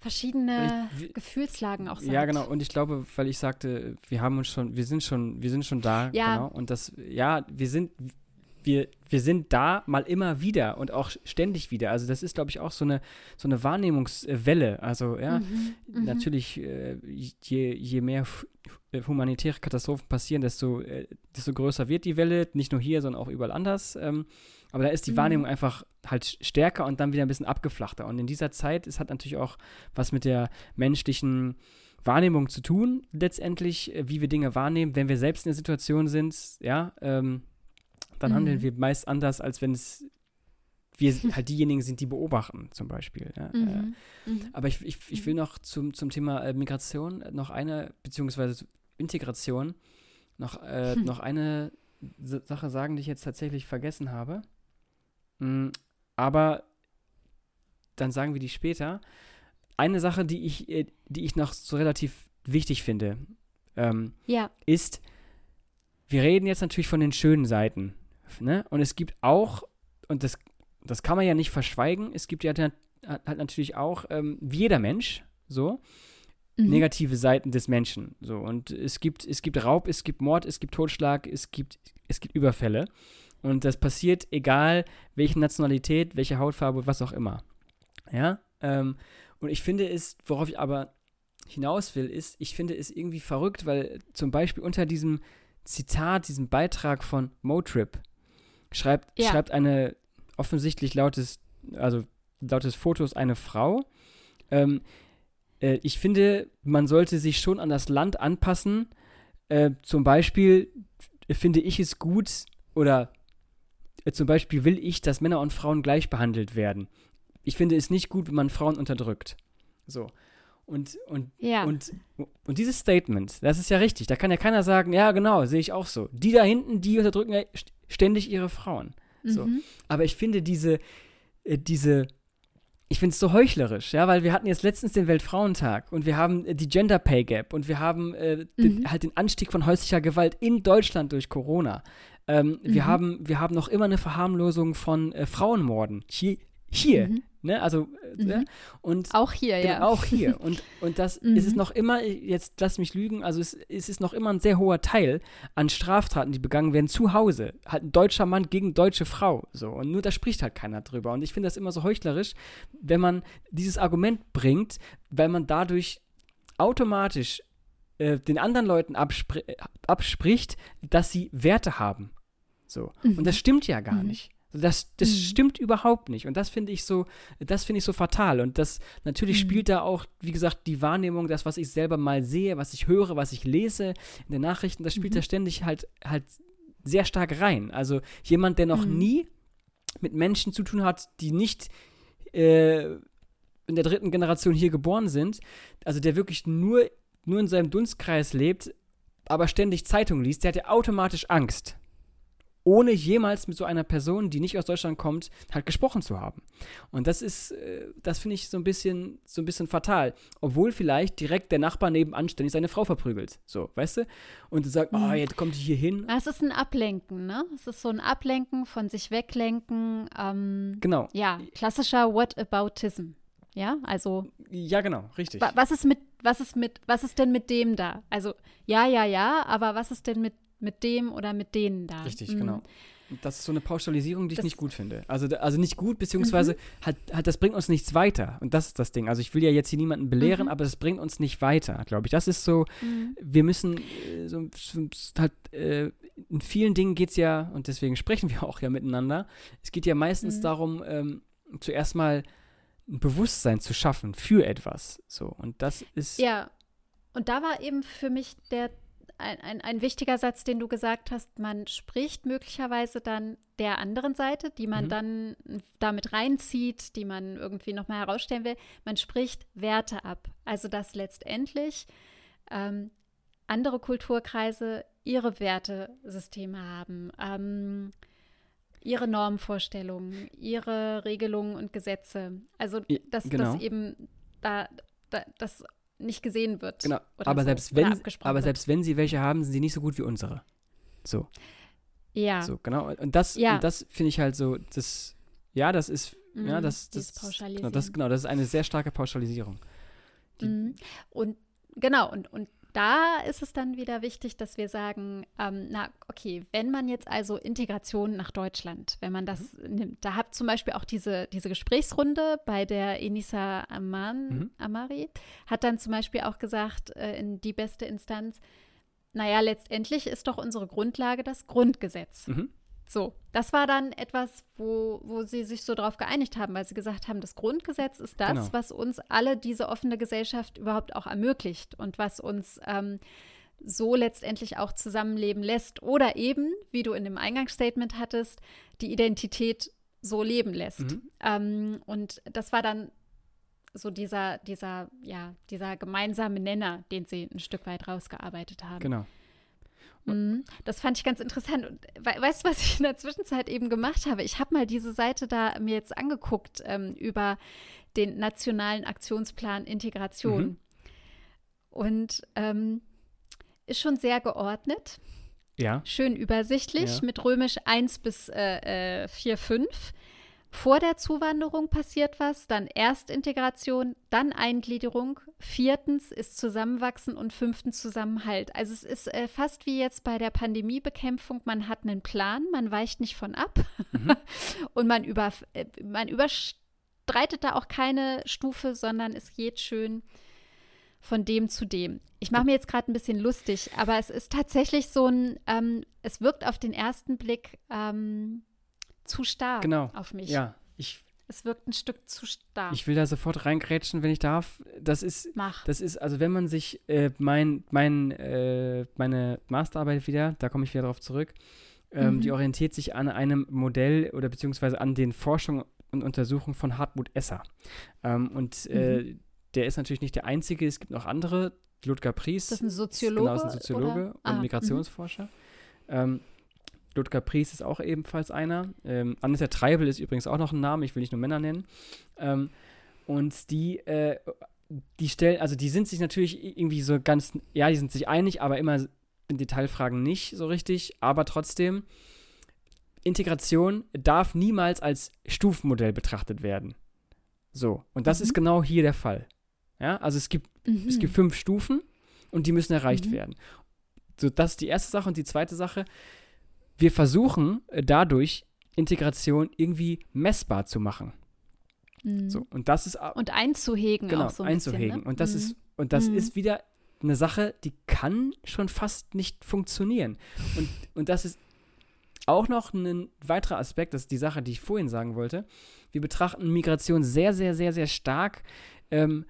verschiedene ich, wie, Gefühlslagen auch sagt. Ja, genau. Und ich glaube, weil ich sagte, wir haben uns schon, wir sind schon, wir sind schon da. Ja. Genau. Und das, ja, wir sind, wir, wir sind da mal immer wieder und auch ständig wieder. Also das ist, glaube ich, auch so eine, so eine Wahrnehmungswelle. Also ja, mhm, mhm. natürlich, äh, je, je mehr äh, humanitäre Katastrophen passieren, desto, äh, desto größer wird die Welle. Nicht nur hier, sondern auch überall anders. Ähm, aber da ist die mhm. Wahrnehmung einfach halt stärker und dann wieder ein bisschen abgeflachter. Und in dieser Zeit, es hat natürlich auch was mit der menschlichen Wahrnehmung zu tun, letztendlich, äh, wie wir Dinge wahrnehmen, wenn wir selbst in der Situation sind, ja, ähm, dann mhm. handeln wir meist anders, als wenn es wir halt diejenigen sind, die beobachten, zum Beispiel. Ja. Mhm. Äh, mhm. Aber ich, ich, ich will noch zum, zum Thema äh, Migration noch eine, beziehungsweise Integration, noch, äh, hm. noch eine Sache sagen, die ich jetzt tatsächlich vergessen habe. Mhm, aber dann sagen wir die später. Eine Sache, die ich, äh, die ich noch so relativ wichtig finde, ähm, ja. ist, wir reden jetzt natürlich von den schönen Seiten Ne? Und es gibt auch, und das, das kann man ja nicht verschweigen, es gibt ja halt natürlich auch, ähm, wie jeder Mensch, so, mhm. negative Seiten des Menschen. So. Und es gibt, es gibt Raub, es gibt Mord, es gibt Totschlag, es gibt, es gibt Überfälle. Und das passiert, egal welche Nationalität, welche Hautfarbe, was auch immer. Ja. Ähm, und ich finde es, worauf ich aber hinaus will, ist, ich finde es irgendwie verrückt, weil zum Beispiel unter diesem Zitat, diesem Beitrag von Motrip, schreibt, ja. schreibt eine offensichtlich lautes, also lautes Fotos eine Frau. Ähm, äh, ich finde, man sollte sich schon an das Land anpassen. Äh, zum Beispiel finde ich es gut oder äh, zum Beispiel will ich, dass Männer und Frauen gleich behandelt werden. Ich finde es nicht gut, wenn man Frauen unterdrückt. So. Und, und, ja. und, und dieses Statement, das ist ja richtig. Da kann ja keiner sagen, ja, genau, sehe ich auch so. Die da hinten, die unterdrücken ja ständig ihre Frauen. Mhm. So. Aber ich finde diese, äh, diese, ich finde es so heuchlerisch, ja, weil wir hatten jetzt letztens den Weltfrauentag und wir haben äh, die Gender Pay Gap und wir haben äh, mhm. den, halt den Anstieg von häuslicher Gewalt in Deutschland durch Corona. Ähm, mhm. wir, haben, wir haben noch immer eine Verharmlosung von äh, Frauenmorden. Hier, hier mhm. Ne? Also, äh, mhm. ne? und auch hier, genau, ja. Auch hier. Und, und das mhm. ist es noch immer, jetzt lass mich lügen, also es, es ist noch immer ein sehr hoher Teil an Straftaten, die begangen werden zu Hause. Halt ein deutscher Mann gegen deutsche Frau. So. Und nur da spricht halt keiner drüber. Und ich finde das immer so heuchlerisch, wenn man dieses Argument bringt, weil man dadurch automatisch äh, den anderen Leuten abspr abspricht, dass sie Werte haben. So. Mhm. Und das stimmt ja gar mhm. nicht. Das, das mhm. stimmt überhaupt nicht. Und das finde ich so, das finde ich so fatal. Und das natürlich mhm. spielt da auch, wie gesagt, die Wahrnehmung, das, was ich selber mal sehe, was ich höre, was ich lese in den Nachrichten, das spielt mhm. da ständig halt, halt sehr stark rein. Also jemand, der noch mhm. nie mit Menschen zu tun hat, die nicht äh, in der dritten Generation hier geboren sind, also der wirklich nur, nur in seinem Dunstkreis lebt, aber ständig Zeitung liest, der hat ja automatisch Angst ohne jemals mit so einer Person, die nicht aus Deutschland kommt, halt gesprochen zu haben. Und das ist, äh, das finde ich so ein bisschen, so ein bisschen fatal. Obwohl vielleicht direkt der Nachbar nebenan ständig seine Frau verprügelt. So, weißt du? Und sagt, mhm. oh, jetzt kommt die hier hin. Es ist ein Ablenken, ne? Es ist so ein Ablenken von sich weglenken. Ähm, genau. Ja, klassischer Whataboutism. Ja, also. Ja, genau, richtig. Was ist mit, was ist mit, was ist denn mit dem da? Also, ja, ja, ja, aber was ist denn mit mit dem oder mit denen da. Richtig, mhm. genau. Das ist so eine Pauschalisierung, die ich das nicht gut finde. Also, also nicht gut, beziehungsweise mhm. hat, hat, das bringt uns nichts weiter. Und das ist das Ding. Also ich will ja jetzt hier niemanden belehren, mhm. aber das bringt uns nicht weiter, glaube ich. Das ist so, mhm. wir müssen äh, so, halt, äh, in vielen Dingen geht es ja, und deswegen sprechen wir auch ja miteinander, es geht ja meistens mhm. darum, ähm, zuerst mal ein Bewusstsein zu schaffen für etwas. So, und das ist. Ja. Und da war eben für mich der ein, ein, ein, wichtiger Satz, den du gesagt hast, man spricht möglicherweise dann der anderen Seite, die man mhm. dann damit reinzieht, die man irgendwie nochmal herausstellen will. Man spricht Werte ab. Also dass letztendlich ähm, andere Kulturkreise ihre Wertesysteme haben, ähm, ihre Normvorstellungen, ihre Regelungen und Gesetze. Also, dass genau. das eben da, da das nicht gesehen wird. Genau. Aber, so, selbst wenn, aber selbst wenn sie welche haben, sind sie nicht so gut wie unsere. So. Ja. So, genau. Und das, ja. das finde ich halt so, das, ja, das ist, mhm, ja, das, das, genau, das, genau, das ist eine sehr starke Pauschalisierung. Mhm. Und genau, und, und da ist es dann wieder wichtig, dass wir sagen, ähm, na, okay, wenn man jetzt also Integration nach Deutschland, wenn man das mhm. nimmt, da hat zum Beispiel auch diese, diese Gesprächsrunde bei der Enisa Aman, mhm. Amari, hat dann zum Beispiel auch gesagt, äh, in die beste Instanz, naja, letztendlich ist doch unsere Grundlage das Grundgesetz. Mhm. So, das war dann etwas, wo, wo sie sich so darauf geeinigt haben, weil sie gesagt haben, das Grundgesetz ist das, genau. was uns alle diese offene Gesellschaft überhaupt auch ermöglicht und was uns ähm, so letztendlich auch zusammenleben lässt oder eben, wie du in dem Eingangsstatement hattest, die Identität so leben lässt. Mhm. Ähm, und das war dann so dieser, dieser, ja, dieser gemeinsame Nenner, den sie ein Stück weit rausgearbeitet haben. Genau. Mhm. Das fand ich ganz interessant. Und we weißt du, was ich in der Zwischenzeit eben gemacht habe? Ich habe mal diese Seite da mir jetzt angeguckt ähm, über den nationalen Aktionsplan Integration. Mhm. Und ähm, ist schon sehr geordnet. Ja. Schön übersichtlich ja. mit römisch 1 bis äh, 4, äh, 5. Vor der Zuwanderung passiert was, dann Erstintegration, dann Eingliederung, viertens ist Zusammenwachsen und fünftens Zusammenhalt. Also es ist äh, fast wie jetzt bei der Pandemiebekämpfung, man hat einen Plan, man weicht nicht von ab mhm. und man, über, äh, man überstreitet da auch keine Stufe, sondern es geht schön von dem zu dem. Ich mache mir jetzt gerade ein bisschen lustig, aber es ist tatsächlich so ein, ähm, es wirkt auf den ersten Blick ähm, zu stark genau. auf mich. Ja, ich. Es wirkt ein Stück zu stark. Ich will da sofort reingrätschen, wenn ich darf. Das ist, Mach. das ist, also wenn man sich äh, mein, mein, äh, meine Masterarbeit wieder, da komme ich wieder drauf zurück, ähm, mhm. die orientiert sich an einem Modell oder beziehungsweise an den Forschungen und Untersuchungen von Hartmut Esser. Ähm, und äh, mhm. der ist natürlich nicht der einzige, es gibt noch andere. Ludger Pries. Das ist ein Soziologe. Genau, ist ein Soziologe oder? und ah, Migrationsforscher. Ähm, Ludger Pries ist auch ebenfalls einer. Ähm, Anita Treibel ist übrigens auch noch ein Name, ich will nicht nur Männer nennen. Ähm, und die, äh, die stellen, also die sind sich natürlich irgendwie so ganz, ja, die sind sich einig, aber immer in Detailfragen nicht so richtig. Aber trotzdem, Integration darf niemals als Stufenmodell betrachtet werden. So, und das mhm. ist genau hier der Fall. Ja, also es gibt, mhm. es gibt fünf Stufen und die müssen erreicht mhm. werden. So, das ist die erste Sache. Und die zweite Sache, wir versuchen äh, dadurch Integration irgendwie messbar zu machen. Mhm. So, und das ist und einzuhegen genau, auch so ein einzuhegen. Bisschen, ne? Und das mhm. ist und das mhm. ist wieder eine Sache, die kann schon fast nicht funktionieren. Und, und das ist auch noch ein weiterer Aspekt, das ist die Sache, die ich vorhin sagen wollte. Wir betrachten Migration sehr, sehr, sehr, sehr stark ähm,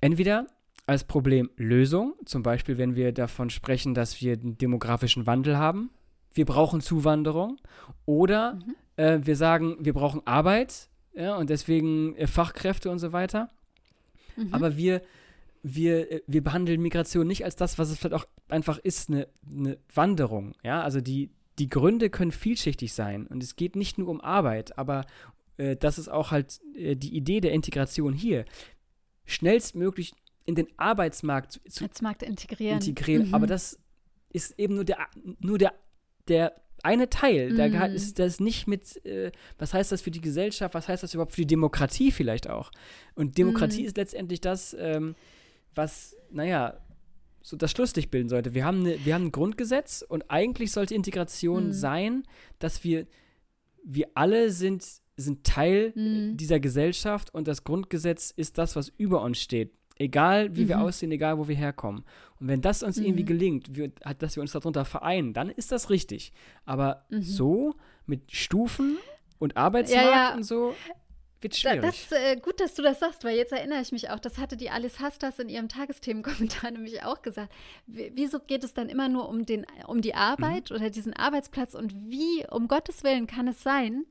entweder als Problemlösung, zum Beispiel wenn wir davon sprechen, dass wir einen demografischen Wandel haben, wir brauchen Zuwanderung oder mhm. äh, wir sagen, wir brauchen Arbeit ja, und deswegen äh, Fachkräfte und so weiter. Mhm. Aber wir, wir, äh, wir behandeln Migration nicht als das, was es vielleicht auch einfach ist, eine, eine Wanderung. Ja, also die, die Gründe können vielschichtig sein und es geht nicht nur um Arbeit, aber äh, das ist auch halt äh, die Idee der Integration hier. Schnellstmöglich in den Arbeitsmarkt zu, zu integrieren. integrieren. Mhm. Aber das ist eben nur der, nur der der eine Teil, der mm. ist das nicht mit, äh, was heißt das für die Gesellschaft, was heißt das überhaupt für die Demokratie vielleicht auch? Und Demokratie mm. ist letztendlich das, ähm, was, naja, so das Schlusslicht bilden sollte. Wir haben, ne, wir haben ein Grundgesetz und eigentlich sollte Integration mm. sein, dass wir, wir alle sind, sind Teil mm. dieser Gesellschaft und das Grundgesetz ist das, was über uns steht. Egal, wie mhm. wir aussehen, egal, wo wir herkommen. Und wenn das uns mhm. irgendwie gelingt, wir, dass wir uns darunter vereinen, dann ist das richtig. Aber mhm. so mit Stufen und Arbeitsmarkt ja, ja. und so wird schwierig. Das äh, gut, dass du das sagst, weil jetzt erinnere ich mich auch, das hatte die Alice Hastas in ihrem Tagesthemenkommentar nämlich auch gesagt. Wieso geht es dann immer nur um, den, um die Arbeit mhm. oder diesen Arbeitsplatz und wie, um Gottes Willen, kann es sein,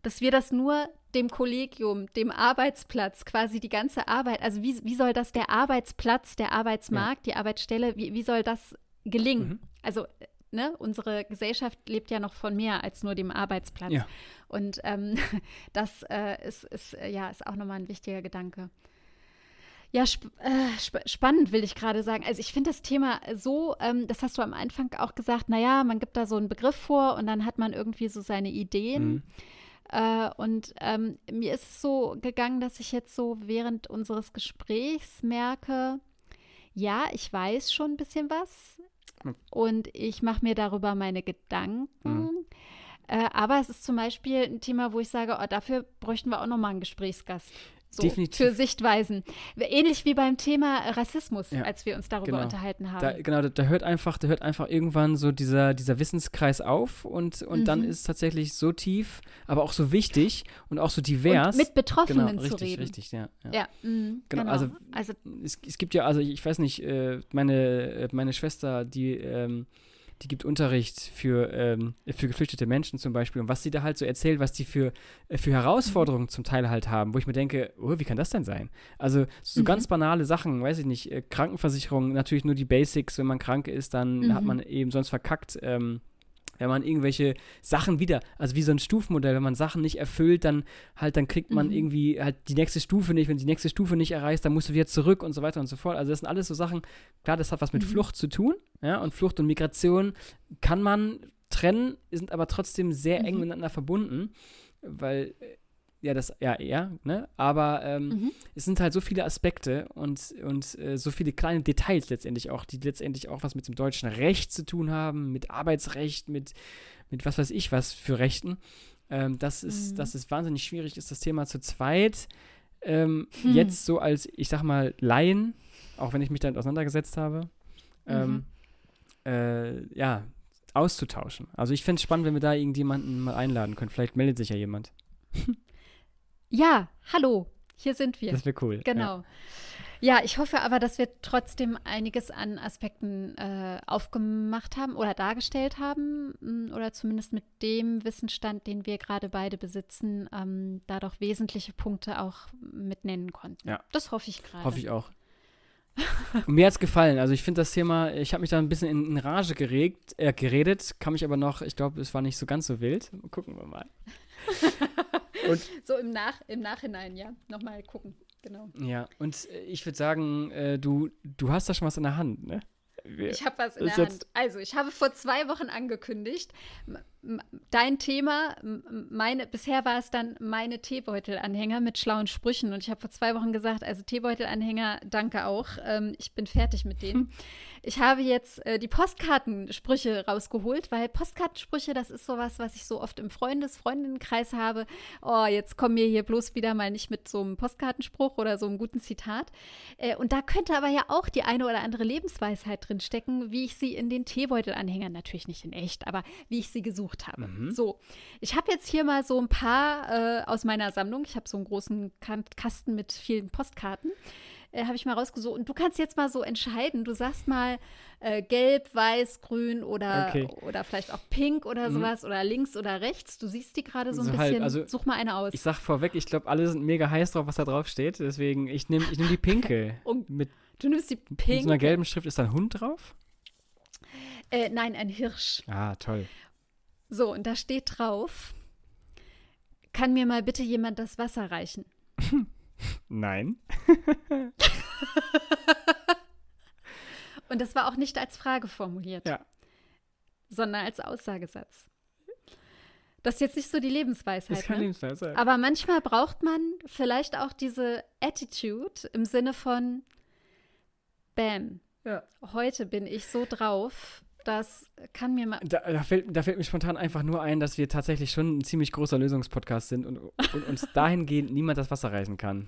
dass wir das nur dem Kollegium, dem Arbeitsplatz, quasi die ganze Arbeit, also wie, wie soll das der Arbeitsplatz, der Arbeitsmarkt, ja. die Arbeitsstelle, wie, wie soll das gelingen. Mhm. Also Ne? unsere Gesellschaft lebt ja noch von mehr als nur dem Arbeitsplatz. Ja. Und ähm, das äh, ist, ist, äh, ja, ist auch nochmal ein wichtiger Gedanke. Ja, sp äh, sp spannend will ich gerade sagen. Also ich finde das Thema so, ähm, das hast du am Anfang auch gesagt, naja, man gibt da so einen Begriff vor und dann hat man irgendwie so seine Ideen. Mhm. Äh, und ähm, mir ist es so gegangen, dass ich jetzt so während unseres Gesprächs merke, ja, ich weiß schon ein bisschen was hm. und ich mache mir darüber meine Gedanken. Mhm. Äh, aber es ist zum Beispiel ein Thema, wo ich sage, oh, dafür bräuchten wir auch noch mal einen Gesprächsgast. So, Definitiv. für Sichtweisen. Ähnlich wie beim Thema Rassismus, ja, als wir uns darüber genau. unterhalten haben. Da, genau, da, da, hört einfach, da hört einfach irgendwann so dieser, dieser Wissenskreis auf und, und mhm. dann ist es tatsächlich so tief, aber auch so wichtig und auch so divers. Und mit Betroffenen genau, richtig, zu reden. Richtig, ja. Ja, ja mh, genau, genau. Also, also es, es, gibt ja, also ich weiß nicht, äh, meine, meine Schwester, die ähm, die gibt Unterricht für, ähm, für geflüchtete Menschen zum Beispiel und was sie da halt so erzählt, was die für, äh, für Herausforderungen zum Teil halt haben, wo ich mir denke, oh, wie kann das denn sein? Also so mhm. ganz banale Sachen, weiß ich nicht, äh, Krankenversicherung, natürlich nur die Basics, wenn man krank ist, dann mhm. hat man eben sonst verkackt. Ähm, wenn man irgendwelche Sachen wieder, also wie so ein Stufenmodell, wenn man Sachen nicht erfüllt, dann halt, dann kriegt man mhm. irgendwie halt die nächste Stufe nicht. Wenn du die nächste Stufe nicht erreichst, dann musst du wieder zurück und so weiter und so fort. Also das sind alles so Sachen, klar, das hat was mit mhm. Flucht zu tun, ja, und Flucht und Migration kann man trennen, sind aber trotzdem sehr eng mhm. miteinander verbunden, weil ja, das, ja, eher, ne? Aber ähm, mhm. es sind halt so viele Aspekte und, und äh, so viele kleine Details letztendlich auch, die letztendlich auch was mit dem deutschen Recht zu tun haben, mit Arbeitsrecht, mit, mit was weiß ich was für Rechten. Ähm, das ist, mhm. dass es wahnsinnig schwierig ist, das Thema zu zweit. Ähm, hm. Jetzt so als, ich sag mal, Laien, auch wenn ich mich damit auseinandergesetzt habe, ähm, mhm. äh, ja, auszutauschen. Also ich fände es spannend, wenn wir da irgendjemanden mal einladen können. Vielleicht meldet sich ja jemand. Ja, hallo, hier sind wir. Das wäre cool. Genau. Ja. ja. ich hoffe aber, dass wir trotzdem einiges an Aspekten äh, aufgemacht haben oder dargestellt haben mm, oder zumindest mit dem Wissensstand, den wir gerade beide besitzen, ähm, da doch wesentliche Punkte auch mit nennen konnten. Ja. Das hoffe ich gerade. Hoffe ich auch. mir hat es gefallen. Also ich finde das Thema, ich habe mich da ein bisschen in, in Rage geregt, äh, geredet, kam mich aber noch, ich glaube, es war nicht so ganz so wild. Gucken wir mal. Und so im, Nach im Nachhinein, ja. Nochmal gucken, genau. Ja, und äh, ich würde sagen, äh, du, du hast da schon was in der Hand, ne? Wir, ich habe was in der Hand. Also, ich habe vor zwei Wochen angekündigt, dein Thema, meine, bisher war es dann meine Teebeutelanhänger mit schlauen Sprüchen. Und ich habe vor zwei Wochen gesagt, also Teebeutelanhänger, danke auch. Ähm, ich bin fertig mit denen. Ich habe jetzt äh, die Postkartensprüche rausgeholt, weil Postkartensprüche, das ist sowas, was ich so oft im Freundes-, Freundinnenkreis habe. Oh, jetzt kommen wir hier bloß wieder mal nicht mit so einem Postkartenspruch oder so einem guten Zitat. Äh, und da könnte aber ja auch die eine oder andere Lebensweisheit drin stecken, wie ich sie in den Teebeutelanhängern, natürlich nicht in echt, aber wie ich sie gesucht habe. Mhm. So, ich habe jetzt hier mal so ein paar äh, aus meiner Sammlung. Ich habe so einen großen Kasten mit vielen Postkarten äh, habe ich mal rausgesucht. Und du kannst jetzt mal so entscheiden. Du sagst mal äh, gelb, weiß, grün oder, okay. oder vielleicht auch pink oder mhm. sowas oder links oder rechts. Du siehst die gerade so ein so bisschen. Halt, also, Such mal eine aus. Ich sag vorweg, ich glaube, alle sind mega heiß drauf, was da drauf steht. Deswegen, ich nehme ich nehm die pinke. Und mit, du nimmst die pinke. Mit so einer gelben Schrift ist da ein Hund drauf? Äh, nein, ein Hirsch. Ah, toll. So, und da steht drauf, kann mir mal bitte jemand das Wasser reichen? Nein. Und das war auch nicht als Frage formuliert. Ja. Sondern als Aussagesatz. Das ist jetzt nicht so die Lebensweisheit. Das ist keine ne? Lebensweisheit. Aber manchmal braucht man vielleicht auch diese Attitude im Sinne von Bam. Ja. Heute bin ich so drauf, das kann mir mal. Da, da, fällt, da, fällt, mir spontan einfach nur ein, dass wir tatsächlich schon ein ziemlich großer Lösungspodcast sind und, und uns dahingehend niemand das Wasser reißen kann.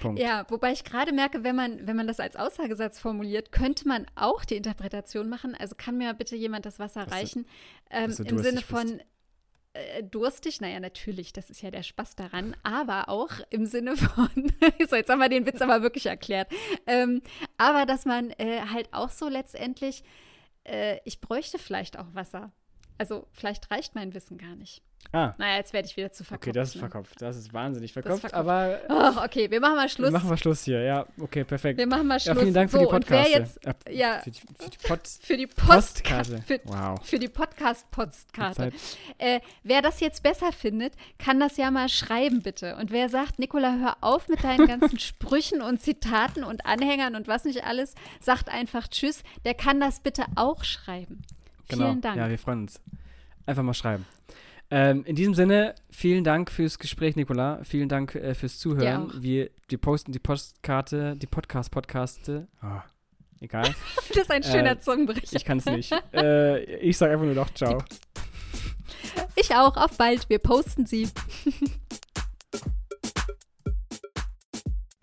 Punkt. Ja, wobei ich gerade merke, wenn man, wenn man das als Aussagesatz formuliert, könnte man auch die Interpretation machen. Also kann mir bitte jemand das Wasser dass reichen. Du, ähm, Im Sinne von. Äh, durstig, naja, natürlich, das ist ja der Spaß daran, aber auch im Sinne von, so, jetzt haben wir den Witz aber wirklich erklärt, ähm, aber dass man äh, halt auch so letztendlich äh, ich bräuchte vielleicht auch Wasser. Also vielleicht reicht mein Wissen gar nicht. Ah. Naja, jetzt werde ich wieder zu verkopft. Okay, das ist ne? verkopft. Das ist wahnsinnig verkopft, verkopft. aber Oh, okay, wir machen mal Schluss. wir machen mal Schluss hier. Ja, okay, perfekt. Wir machen mal Ja, Schluss. vielen Dank für so, die Podcasts. jetzt ja. Für die, für die Pod für die Post Postkarte. für, Wow. für die Podcast-Postkarte. Äh, wer das jetzt besser findet, kann das ja mal schreiben, bitte. Und wer sagt, Nicola, hör auf mit deinen ganzen Sprüchen und Zitaten und Anhängern und was nicht alles, sagt einfach Tschüss, der kann das bitte auch schreiben. Genau. Vielen Dank. Ja, wir freuen uns. Einfach mal schreiben. Ähm, in diesem Sinne, vielen Dank fürs Gespräch, Nicola. Vielen Dank äh, fürs Zuhören. Wir, wir posten die Postkarte, die Podcast-Podcaste. Ah, egal. Das ist ein schöner Äh, Zungenbrecher. Ich kann es nicht. äh, ich sage einfach nur noch Ciao. Ich auch. Auf bald. Wir posten sie.